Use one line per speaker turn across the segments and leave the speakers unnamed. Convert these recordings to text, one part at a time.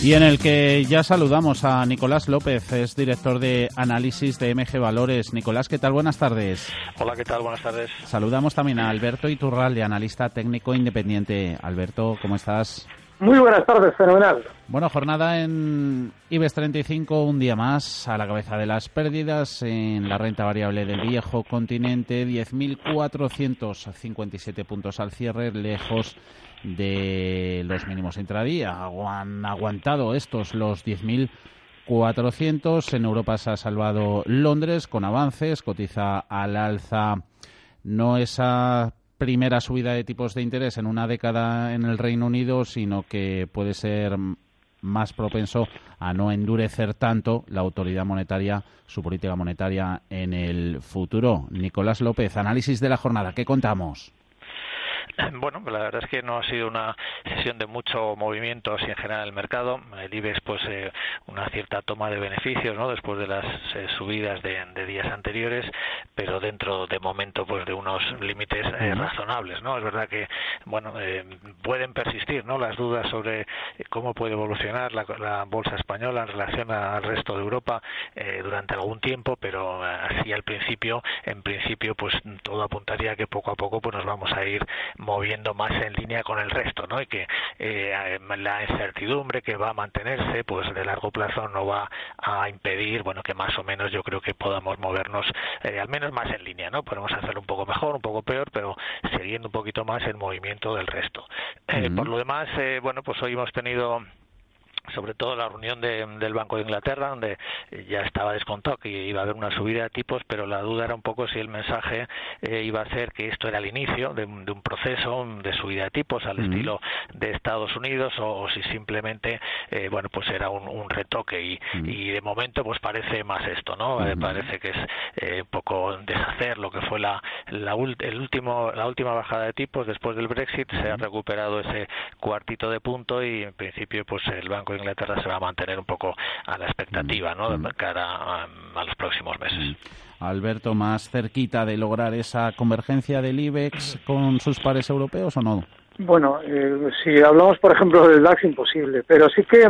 y en el que ya saludamos a Nicolás López, es director de análisis de MG Valores. Nicolás, ¿qué tal? Buenas tardes.
Hola, ¿qué tal? Buenas tardes.
Saludamos también a Alberto Iturralde, analista técnico independiente. Alberto, ¿cómo estás?
Muy buenas tardes, fenomenal.
Bueno, jornada en IBEX 35, un día más a la cabeza de las pérdidas en la renta variable del viejo continente, 10.457 puntos al cierre, lejos de los mínimos intradía. Han aguantado estos los 10.400. En Europa se ha salvado Londres con avances, cotiza al alza no esa primera subida de tipos de interés en una década en el Reino Unido, sino que puede ser más propenso a no endurecer tanto la autoridad monetaria, su política monetaria en el futuro. Nicolás López, análisis de la jornada. ¿Qué contamos?
Bueno, la verdad es que no ha sido una sesión de mucho movimiento así en general el mercado. El IBEX, pues, eh, una cierta toma de beneficios, ¿no? Después de las eh, subidas de, días anteriores, pero dentro de momento, pues, de unos límites eh, razonables, ¿no? Es verdad que, bueno, pueden persistir, ¿no? Las dudas sobre cómo puede evolucionar la, bolsa española en relación al resto de Europa durante algún tiempo, pero así al principio, en principio, pues, todo apuntaría que poco a poco, pues, nos vamos a ir moviendo más en línea con el resto, ¿no? Y que eh, la incertidumbre que va a mantenerse, pues de largo plazo no va a impedir, bueno, que más o menos yo creo que podamos movernos eh, al menos más en línea, ¿no? Podemos hacerlo un poco mejor, un poco peor, pero siguiendo un poquito más el movimiento del resto. Eh, por lo demás, bueno, pues hoy hemos tenido sobre todo la reunión del Banco de Inglaterra, donde ya estaba descontado que iba a haber una subida de tipos, pero la duda era un poco si el mensaje eh, iba a ser que esto era el inicio de, un proceso de subida de tipos al estilo de Estados Unidos o, si simplemente, eh, bueno, pues era un, retoque. Y, de momento pues parece más esto, ¿no? Eh, parece que es un poco deshacer lo que fue la, la, el último, la última bajada de tipos después del Brexit, se ha recuperado ese cuartito de punto y en principio pues el Banco de Inglaterra se va a mantener un poco a la expectativa ¿no? de cara a, los próximos meses. Mm.
Alberto, ¿más cerquita de lograr esa convergencia del IBEX con sus pares europeos o no?
Bueno, eh, si hablamos, por ejemplo, del DAX, imposible, pero sí que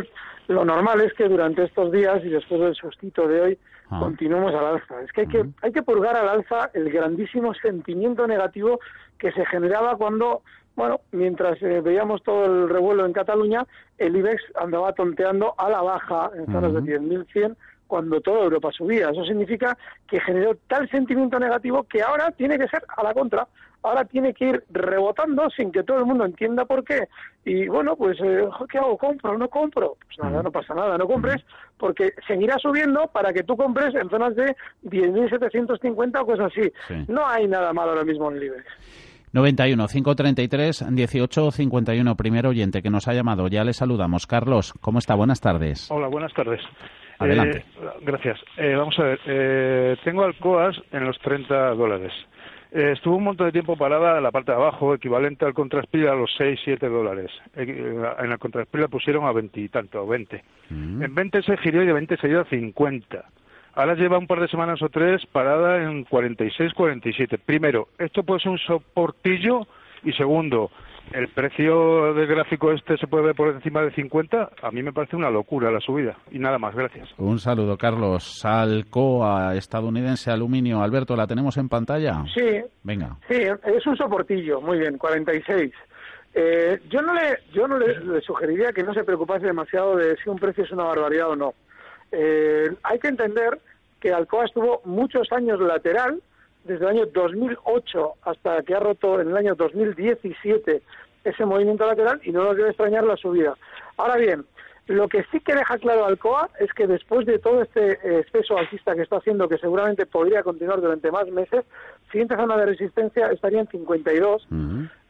lo normal es que durante estos días y después del sustito de hoy ah. continuemos al alza. Es que hay, que hay que purgar al alza el grandísimo sentimiento negativo que se generaba cuando bueno, mientras eh, veíamos todo el revuelo en Cataluña, el IBEX andaba tonteando a la baja en zonas de 10.100 cuando toda Europa subía. Eso significa que generó tal sentimiento negativo que ahora tiene que ser a la contra. Ahora tiene que ir rebotando sin que todo el mundo entienda por qué. Y bueno, pues, eh, ¿qué hago? ¿Compro no compro? Pues nada, no pasa nada, no compres, porque seguirá subiendo para que tú compres en zonas de 10.750 o cosas así. No hay nada malo ahora mismo en el IBEX.
91 533 18 51. Primer oyente que nos ha llamado. Ya le saludamos. Carlos, ¿cómo está? Buenas tardes.
Hola, buenas tardes.
Adelante.
Eh, gracias. Eh, vamos a ver. Eh, tengo Alcoas en los 30 dólares. estuvo un montón de tiempo parada en la parte de abajo, equivalente al contraspila a los 6, 7 dólares. en la contraspila pusieron a 20 y tanto, 20. Mm. En 20 se giró y de 20 se dio a 50. Ahora lleva un par de semanas o tres parada en 46, 47. Primero, esto puede ser un soportillo y segundo, el precio del gráfico este se puede ver por encima de 50. A mí me parece una locura la subida. Y nada más, gracias.
Un saludo, Carlos. Salcoa, estadounidense, aluminio. Alberto, ¿la tenemos en pantalla?
Sí.
Venga.
Sí, es un soportillo. Muy bien, 46. Eh, yo no, le, yo no le sugeriría que no se preocupase demasiado de si un precio es una barbaridad o no. Eh, hay que entender que Alcoa estuvo muchos años lateral, desde el año 2008 hasta que ha roto en el año 2017 ese movimiento lateral y no nos debe extrañar la subida. Ahora bien, lo que sí que deja claro Alcoa es que después de todo este eh, exceso alcista que está haciendo, que seguramente podría continuar durante más meses, siguiente zona de resistencia estaría en 52.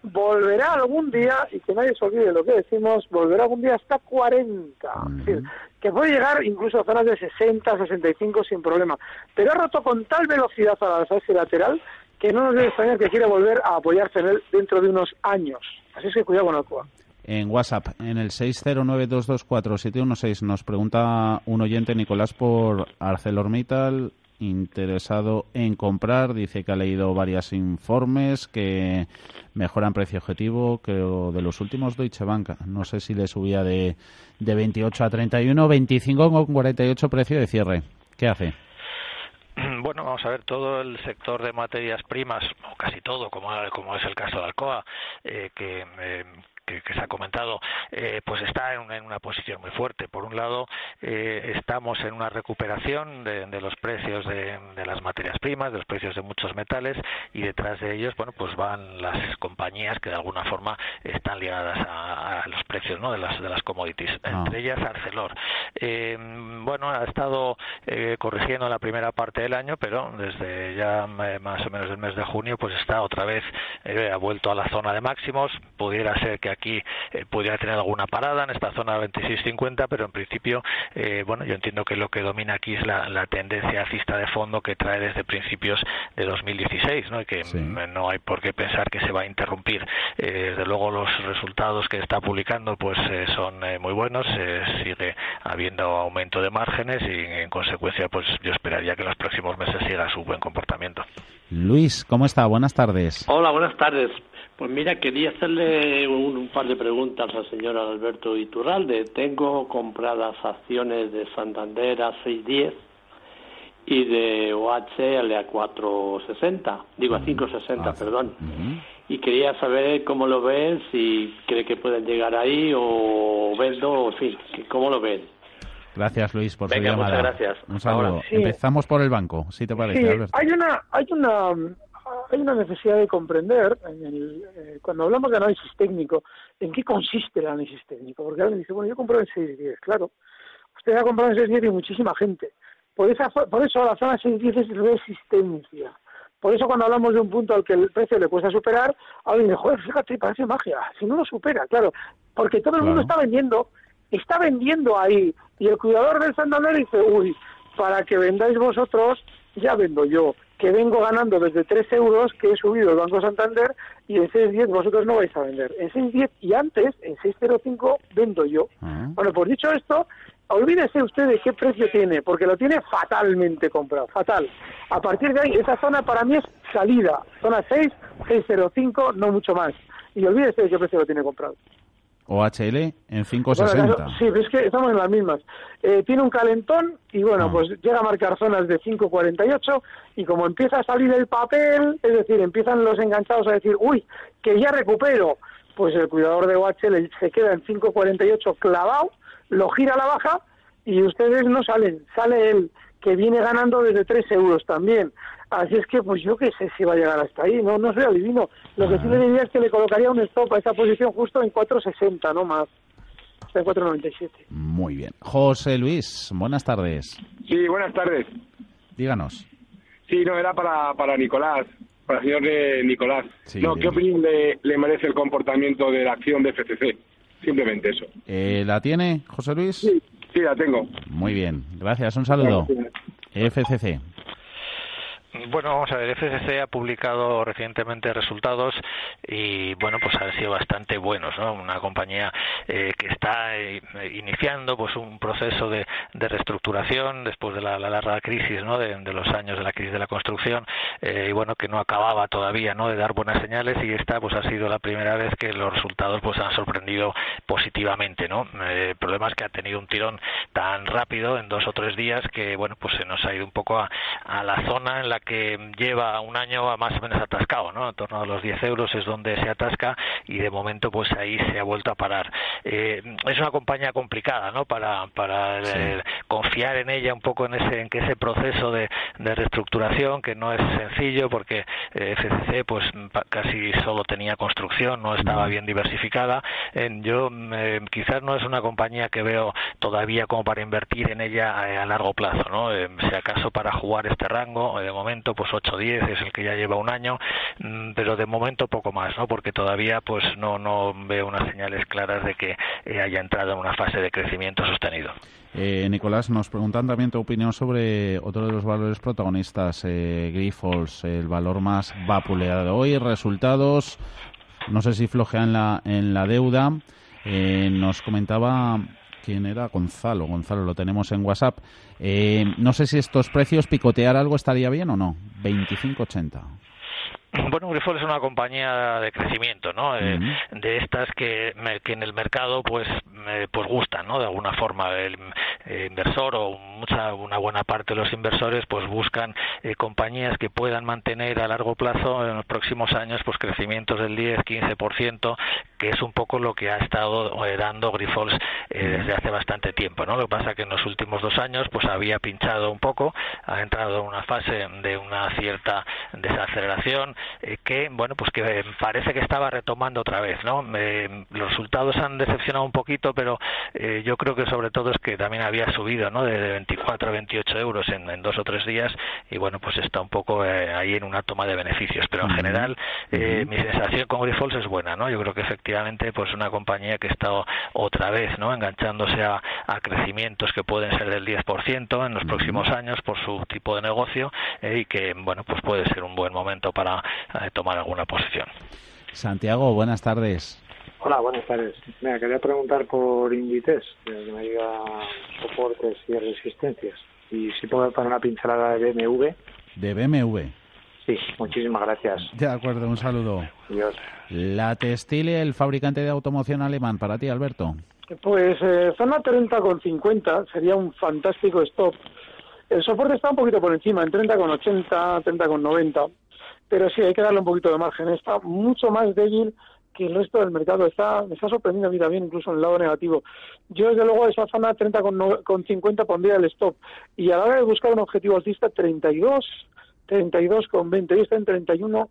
Volverá algún día, y que nadie se olvide lo que decimos, volverá algún día hasta 40. Es decir, que puede llegar incluso a zonas de 60, 65 sin problema. Pero ha roto con tal velocidad a la alza lateral que no nos debe extrañar que quiera volver a apoyarse en él dentro de unos años. Así es que cuidado con Alcoa.
En WhatsApp, en el 609224716, nos pregunta un oyente, Nicolás, por ArcelorMittal, interesado en comprar. Dice que ha leído varios informes que mejoran precio objetivo, creo, de los últimos Deutsche Bank. No sé si le subía de, de 28 a 31, 25 con 48 precio de cierre. ¿Qué hace?
Bueno, vamos a ver, todo el sector de materias primas, o casi todo, como, como es el caso de Alcoa, eh, que, eh, que, se ha comentado, eh, pues está en una, posición muy fuerte. Por un lado, eh, estamos en una recuperación de, los precios de, las materias primas, de los precios de muchos metales, y detrás de ellos, bueno, pues van las compañías que de alguna forma están ligadas a, los precios, ¿no? De las de las commodities, ah. entre ellas Arcelor. Eh, bueno, ha estado corrigiendo la primera parte del año, pero desde ya más o menos el mes de junio, pues está otra vez ha vuelto a la zona de máximos. Pudiera ser que aquí eh, pudiera tener alguna parada en esta zona 26.50, pero en principio, eh, bueno, yo entiendo que lo que domina aquí es la, tendencia alcista de fondo que trae desde principios de 2016, ¿no? Y que no hay por qué pensar que se va a interrumpir. Eh, desde luego los resultados que está publicando pues son muy buenos, sigue habiendo aumento de márgenes y en consecuencia pues yo esperaría que en los próximos meses siga su buen comportamiento.
Luis, ¿cómo está? Buenas tardes.
Hola, buenas tardes. Pues mira, quería hacerle un, par de preguntas al señor Alberto Iturralde. Tengo compradas acciones de Santander a 6.10 y de OHL a 4.60, digo a 5.60, ah, perdón. Y quería saber cómo lo ven, si cree que pueden llegar ahí o vendo, en fin, cómo lo ven.
Gracias, Luis, por
su
llamada.
Muchas gracias.
Un saludo. Empezamos por el banco, si te parece, Alberto.
Hay una, hay una hay una necesidad de comprender, eh, cuando hablamos de análisis técnico, en qué consiste el análisis técnico. Porque alguien dice, bueno, yo compro en 6.10, claro. Usted ha comprado en 6.10 y muchísima gente. Por, esa, por eso la zona 6.10 es resistencia. Por eso cuando hablamos de un punto al que el precio le cuesta superar, alguien dice, joder, fíjate, parece magia. Si no lo supera, claro. Porque todo el mundo está vendiendo, está vendiendo ahí. Y el cuidador del Santander dice, uy, para que vendáis vosotros, ya vendo yo que vengo ganando desde 3 euros que he subido el Banco Santander y en 6.10 vosotros no vais a vender. En 6.10 y antes, en 6.05 vendo yo. Ah. Bueno, pues dicho esto, olvídese usted de qué precio tiene, porque lo tiene fatalmente comprado, fatal. A partir de ahí, esa zona para mí es salida. Zona 6, 6.05, no mucho más. Y olvídese de qué precio lo tiene comprado.
OHL en 5,60.
sí, es que estamos en las mismas. Eh, tiene un calentón y bueno, ah. pues llega a marcar zonas de 5,48 y como empieza a salir el papel, es decir, empiezan los enganchados a decir, uy, que ya recupero, pues el cuidador de OHL se queda en 5,48 clavado, lo gira a la baja y ustedes no salen, sale él que viene ganando desde 3 euros también. Así es que, pues yo qué sé si va a llegar hasta ahí, no no soy adivino. Lo que sí le diría es que le colocaría un stop a esa posición justo en 4.60, no más. Está en 4.97.
Muy bien. José Luis, buenas tardes.
Sí, buenas tardes.
Díganos.
Sí, no, era para, para Nicolás, para el señor de Nicolás. no, ¿qué opinión le, le, merece el comportamiento de la acción de FCC? Simplemente eso.
Eh, ¿La tiene, José Luis?
Sí, sí, la tengo.
Muy bien, gracias, un saludo. FCC.
Bueno, vamos a ver, FCC ha publicado recientemente resultados y, bueno, pues han sido bastante buenos, ¿no? Una compañía eh, que está eh, iniciando pues un proceso de, reestructuración después de la, larga crisis, ¿no? De, los años de la crisis de la construcción eh, y, bueno, que no acababa todavía, ¿no? De dar buenas señales y esta, pues ha sido la primera vez que los resultados, pues han sorprendido positivamente, ¿no? el problema es que ha tenido un tirón tan rápido en dos o tres días que, bueno, pues se nos ha ido un poco a, a la zona en la que lleva un año más o menos atascado, ¿no? En torno a los 10 euros es donde se atasca y de momento pues ahí se ha vuelto a parar. Eh, es una compañía complicada, ¿no? Para, para eh, confiar en ella un poco en ese en que ese proceso de, de reestructuración que no es sencillo porque FCC pues casi solo tenía construcción no estaba bien diversificada yo quizás no es una compañía que veo todavía como para invertir en ella a largo plazo no si acaso para jugar este rango de momento pues 8 10 es el que ya lleva un año mm, pero de momento poco más no porque todavía pues no no veo unas señales claras de que eh, haya entrado en una fase de crecimiento sostenido.
Eh, Nicolás, nos preguntan también tu opinión sobre otro de los valores protagonistas, eh, Grifols, el valor más vapuleado hoy. Resultados, no sé si flojean la, en la deuda. Eh, nos comentaba quién era Gonzalo. Gonzalo, lo tenemos en WhatsApp. no sé si estos precios, picotear algo estaría bien o no. 25.80.
Bueno, Grifols es una compañía de crecimiento, ¿no? Eh, de estas que, que, en el mercado, pues, pues gustan, ¿no? De alguna forma, el eh, inversor o mucha, una buena parte de los inversores, pues buscan eh, compañías que puedan mantener a largo plazo en los próximos años, pues crecimientos del 10, 15%, que es un poco lo que ha estado dando Grifols desde hace bastante tiempo, ¿no? Lo que pasa que en los últimos dos años, pues había pinchado un poco, ha entrado en una fase de una cierta desaceleración eh, que bueno pues que parece que estaba retomando otra vez no eh, los resultados han decepcionado un poquito pero eh, yo creo que sobre todo es que también había subido no de, 24 a 28 euros en, dos o tres días y bueno pues está un poco ahí en una toma de beneficios. Pero en general mi sensación con Grifols es buena no yo creo que efectivamente pues una compañía que está otra vez no enganchándose a, a crecimientos que pueden ser del 10% en los próximos años por su tipo de negocio y que bueno pues puede ser un buen momento para tomar alguna posición.
Santiago, buenas tardes.
Hola, buenas tardes. Me quería preguntar por Inditex, que me diga soportes y resistencias. Y si puedo poner una pincelada de BMW.
¿De BMW?
Sí, muchísimas gracias.
De acuerdo, un saludo.
Adiós.
La Textile, el fabricante de automoción alemán, para ti, Alberto.
Pues eh, zona 30 con 50 sería un fantástico stop. El soporte está un poquito por encima, en 30 con 80, 30 con 90 pero sí hay que darle un poquito de margen. Está mucho más débil que el resto del mercado. Está, me está sorprendiendo a mí también, incluso en el lado negativo. Yo, desde luego, esa zona 30 con, con 50 pondría el stop. Y a la hora de buscar un objetivo alcista, 32, 32 con 20. Y está en 31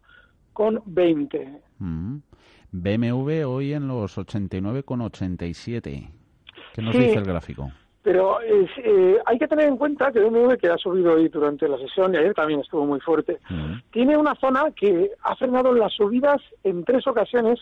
con 20.
Mm. BMW hoy en los 89 con 87. ¿Qué nos dice el gráfico?
Pero eh, hay que tener en cuenta que BMW, que ha subido hoy durante la sesión y ayer también estuvo muy fuerte, tiene una zona que ha frenado las subidas en tres ocasiones,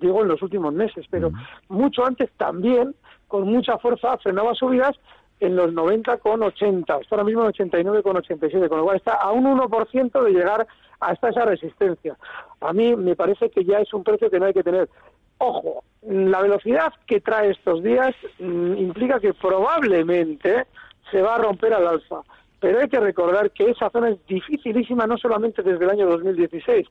digo en los últimos meses, pero mucho antes también, con mucha fuerza, frenaba subidas en los 90 con 80, está ahora mismo en 89 con 87, con lo cual está a un 1% de llegar hasta esa resistencia. A mí me parece que ya es un precio que no hay que tener. Ojo, la velocidad que trae estos días mm, implica que probablemente se va a romper al alza. Pero hay que recordar que esa zona es dificilísima no solamente desde el año 2016.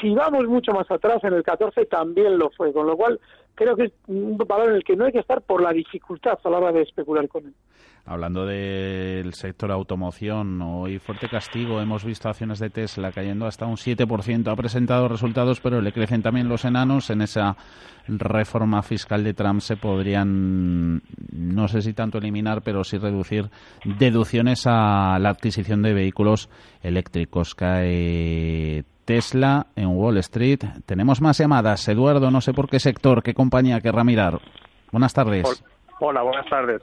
Si vamos mucho más atrás, en el 14 también lo fue, con lo cual creo que es un valor en el que no hay que estar por la dificultad a la hora de especular con él.
Hablando del sector automoción, hoy fuerte castigo. Hemos visto acciones de Tesla cayendo hasta un 7%. Ha presentado resultados, pero le crecen también los enanos. En esa reforma fiscal de Trump se podrían, no sé si tanto eliminar, pero sí reducir deducciones a la adquisición de vehículos eléctricos. Cae Tesla en Wall Street. Tenemos más llamadas. Eduardo, no sé por qué sector, qué compañía querrá mirar. Buenas tardes.
Hola, buenas tardes.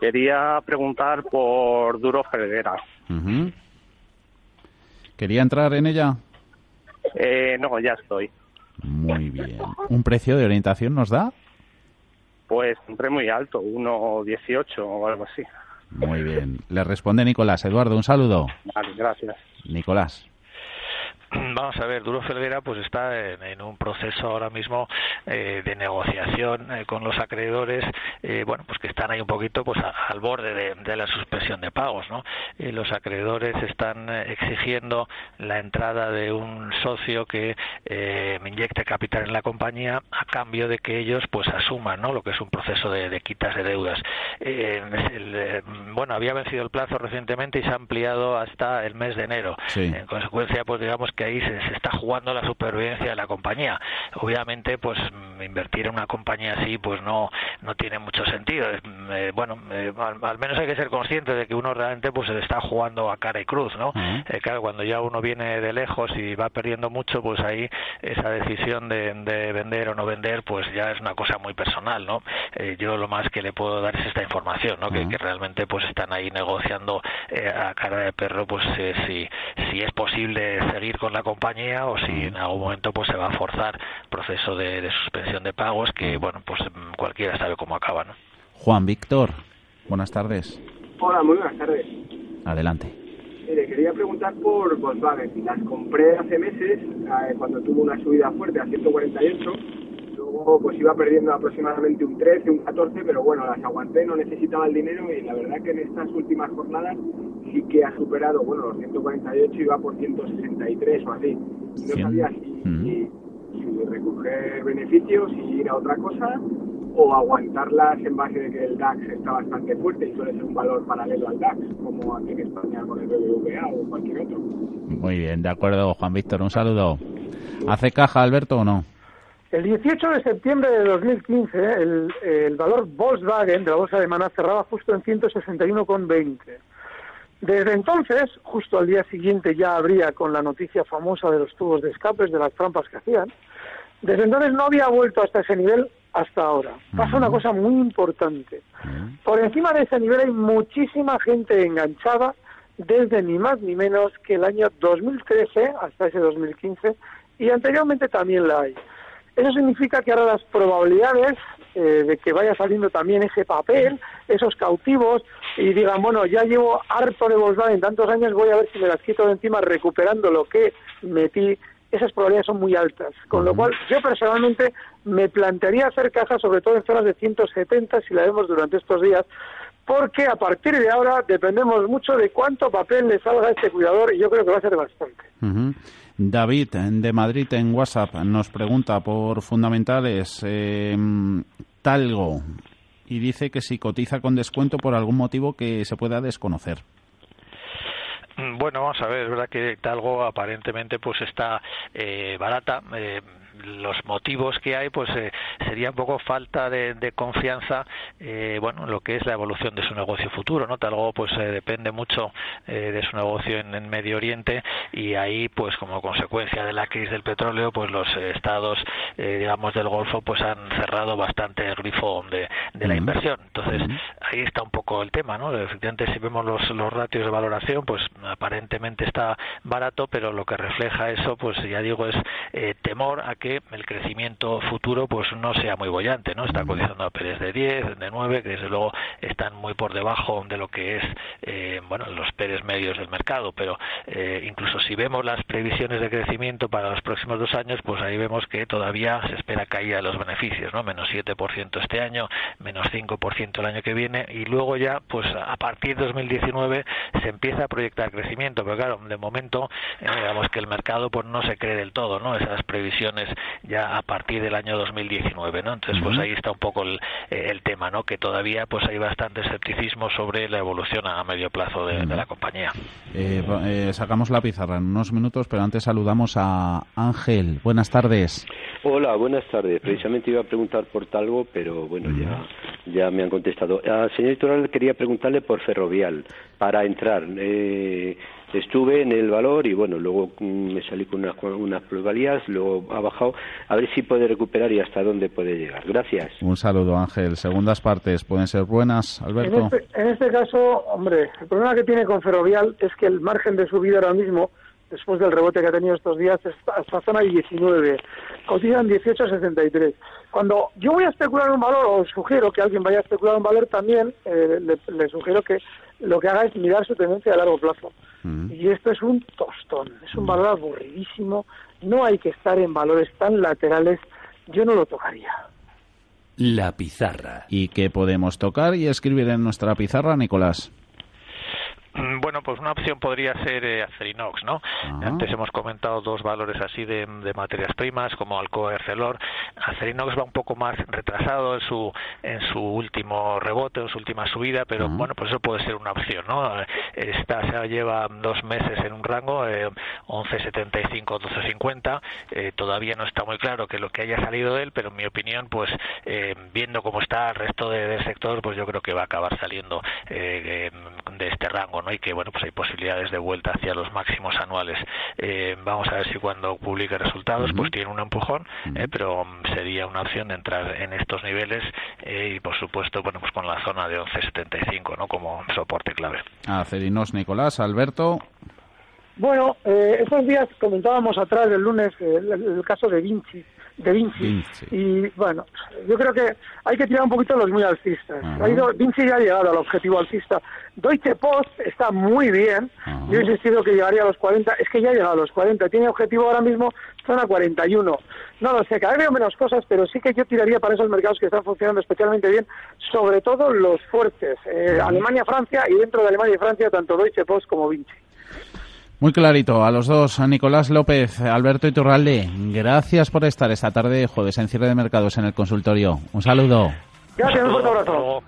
Quería preguntar por Duro Ferreira.
¿Quería entrar en ella?
Eh, no, ya estoy.
Muy bien. ¿Un precio de orientación nos da?
Pues siempre muy alto, 1,18 o algo así.
Muy bien. Le responde Nicolás. Eduardo, un saludo.
Vale, gracias.
Nicolás.
Vamos a ver, Duro Felguera pues está en, un proceso ahora mismo eh, de negociación eh, con los acreedores, eh, bueno, pues que están ahí un poquito pues al borde de, la suspensión de pagos, ¿no? los acreedores están exigiendo la entrada de un socio que inyecte capital en la compañía a cambio de que ellos pues asuman, ¿no? Lo que es un proceso de, quitas de deudas. bueno, había vencido el plazo recientemente y se ha ampliado hasta el mes de enero. En consecuencia, pues digamos que ahí se, está jugando la supervivencia de la compañía. Obviamente, pues invertir en una compañía así, pues no no tiene mucho sentido. Eh, bueno, eh, al, menos hay que ser consciente de que uno realmente pues se está jugando a cara y cruz, ¿no? Eh, claro, cuando ya uno viene de lejos y va perdiendo mucho, pues ahí esa decisión de, vender o no vender, pues ya es una cosa muy personal, ¿no? yo lo más que le puedo dar es esta información, ¿no? que, realmente pues están ahí negociando a cara de perro, pues si, si es posible seguir con la compañía o si en algún momento pues se va a forzar proceso de, suspensión de pagos que bueno pues cualquiera sabe cómo acaba ¿no?
Juan Víctor buenas tardes
hola muy buenas tardes
adelante
Mire, quería preguntar por Volkswagen. Las compré hace meses, eh, cuando tuvo una subida fuerte a 148. Luego pues iba perdiendo aproximadamente un 13, un 14, pero bueno, las aguanté, no necesitaba el dinero y la verdad que en estas últimas jornadas sí que ha superado, bueno, los 148 iba por 163 o así. No sabía si, recoger beneficios y ir a otra cosa o aguantarlas en base de que el DAX está bastante fuerte y suele ser un valor paralelo al DAX, como aquí en España con el BBVA o cualquier otro.
Muy bien, de acuerdo, Juan Víctor, un saludo. ¿Hace caja Alberto o no?
El 18 de septiembre de 2015, el, el valor Volkswagen de la bolsa de Maná cerraba justo en 161,20. Desde entonces, justo al día siguiente ya habría con la noticia famosa de los tubos de escapes, de las trampas que hacían, desde entonces no había vuelto hasta ese nivel hasta ahora. Pasa una cosa muy importante. Por encima de ese nivel hay muchísima gente enganchada desde ni más ni menos que el año 2013 hasta ese 2015 y anteriormente también la hay. Eso significa que ahora las probabilidades eh, de que vaya saliendo también ese papel, esos cautivos, y digan, bueno, ya llevo harto de Volkswagen tantos años, voy a ver si me las quito de encima recuperando lo que metí, esas probabilidades son muy altas. Con lo cual, yo personalmente me plantearía hacer cajas, sobre todo en zonas de 170, si la vemos durante estos días, porque a partir de ahora dependemos mucho de cuánto papel le salga a este cuidador y yo creo que va a ser bastante.
David de Madrid en WhatsApp nos pregunta por fundamentales eh, Talgo y dice que si cotiza con descuento por algún motivo que se pueda desconocer.
Bueno, vamos a ver, es verdad que Talgo aparentemente pues está eh, barata. Eh, los motivos que hay pues eh, sería un poco falta de, confianza eh, bueno lo que es la evolución de su negocio futuro no algo pues eh, depende mucho de su negocio en, Medio Oriente y ahí pues como consecuencia de la crisis del petróleo pues los estados digamos del Golfo pues han cerrado bastante el grifo de, la inversión. Entonces ahí está un poco el tema no efectivamente si vemos los, los ratios de valoración pues aparentemente está barato pero lo que refleja eso pues ya digo es temor a que el crecimiento futuro pues no sea muy bollante, ¿no? Está cotizando a Pérez de 10, de 9, que desde luego están muy por debajo de lo que es, eh, bueno, los Pérez medios del mercado, pero eh, incluso si vemos las previsiones de crecimiento para los próximos dos años, pues ahí vemos que todavía se espera caída de los beneficios, ¿no? Menos 7% este año, menos 5% el año que viene, y luego ya, pues a partir de 2019 se empieza a proyectar crecimiento, pero claro, de momento, eh, digamos que el mercado pues no se cree del todo, ¿no? Esas previsiones ya a partir del año 2019, ¿no? Entonces, pues ahí está un poco el, el, tema, ¿no? Que todavía pues hay bastante escepticismo sobre la evolución a medio plazo de, la compañía.
Eh, eh, sacamos la pizarra en unos minutos, pero antes saludamos a Ángel. Buenas tardes.
Hola, buenas tardes. Precisamente iba a preguntar por Talgo, pero bueno, ya, ya me han contestado. Al señor Toral quería preguntarle por Ferrovial para entrar. Eh, estuve en el valor y bueno, luego mm, me salí con unas, unas plusvalías, luego ha bajado, a ver si puede recuperar y hasta dónde puede llegar. Gracias.
Un saludo, Ángel. Segundas partes, ¿pueden ser buenas, Alberto?
En este, en este caso, hombre, el problema que tiene con Ferrovial es que el margen de subida ahora mismo después del rebote que ha tenido estos días, hasta zona 19, cotizan 18,63. Cuando yo voy a especular un valor, o sugiero que alguien vaya a especular un valor también, eh, le, sugiero que lo que haga es mirar su tendencia a largo plazo. Mm. Y esto es un tostón, es un valor aburridísimo, no hay que estar en valores tan laterales, yo no lo tocaría.
La pizarra.
¿Y qué podemos tocar y escribir en nuestra pizarra, Nicolás?
Mm, bueno, pues una opción podría ser eh, Acerinox, ¿no? Ah. Antes hemos comentado dos valores así de, materias primas como Alcoa y Arcelor. Acerinox va un poco más retrasado en su en su último rebote, en su última subida, pero bueno, pues eso puede ser una opción, ¿no? Esta se lleva dos meses en un rango eh, 11.75, 12.50. Eh, todavía no está muy claro que lo que haya salido de él, pero en mi opinión, pues eh, viendo cómo está el resto del sector, pues yo creo que va a acabar saliendo eh, de este rango, ¿no? Y que bueno, pues hay posibilidades de vuelta hacia los máximos anuales. Eh, vamos a ver si cuando publique resultados, pues tiene un empujón, pero sería una opción de entrar en estos niveles y por supuesto, bueno, pues con la zona de 11.75, ¿no? Como soporte clave.
A Cerinos Nicolás, Alberto.
Bueno, eh, estos días comentábamos atrás el lunes el, caso de Vinci, de Vinci, y bueno, yo creo que hay que tirar un poquito los muy alcistas. Ha ido, Vinci ya ha llegado al objetivo alcista. Deutsche Post está muy bien. Yo he insistido que llegaría a los 40. Es que ya ha llegado a los 40. Tiene objetivo ahora mismo zona 41. No lo sé, cada vez veo menos cosas, pero sí que yo tiraría para esos mercados que están funcionando especialmente bien, sobre todo los fuertes. Eh, Alemania, Francia y dentro de Alemania y Francia tanto Deutsche Post como Vinci.
Muy clarito, a los dos, a Nicolás López, Alberto Iturralde, gracias por estar esta tarde, jueves en cierre de mercados en el consultorio. Un saludo.
Gracias, un fuerte abrazo.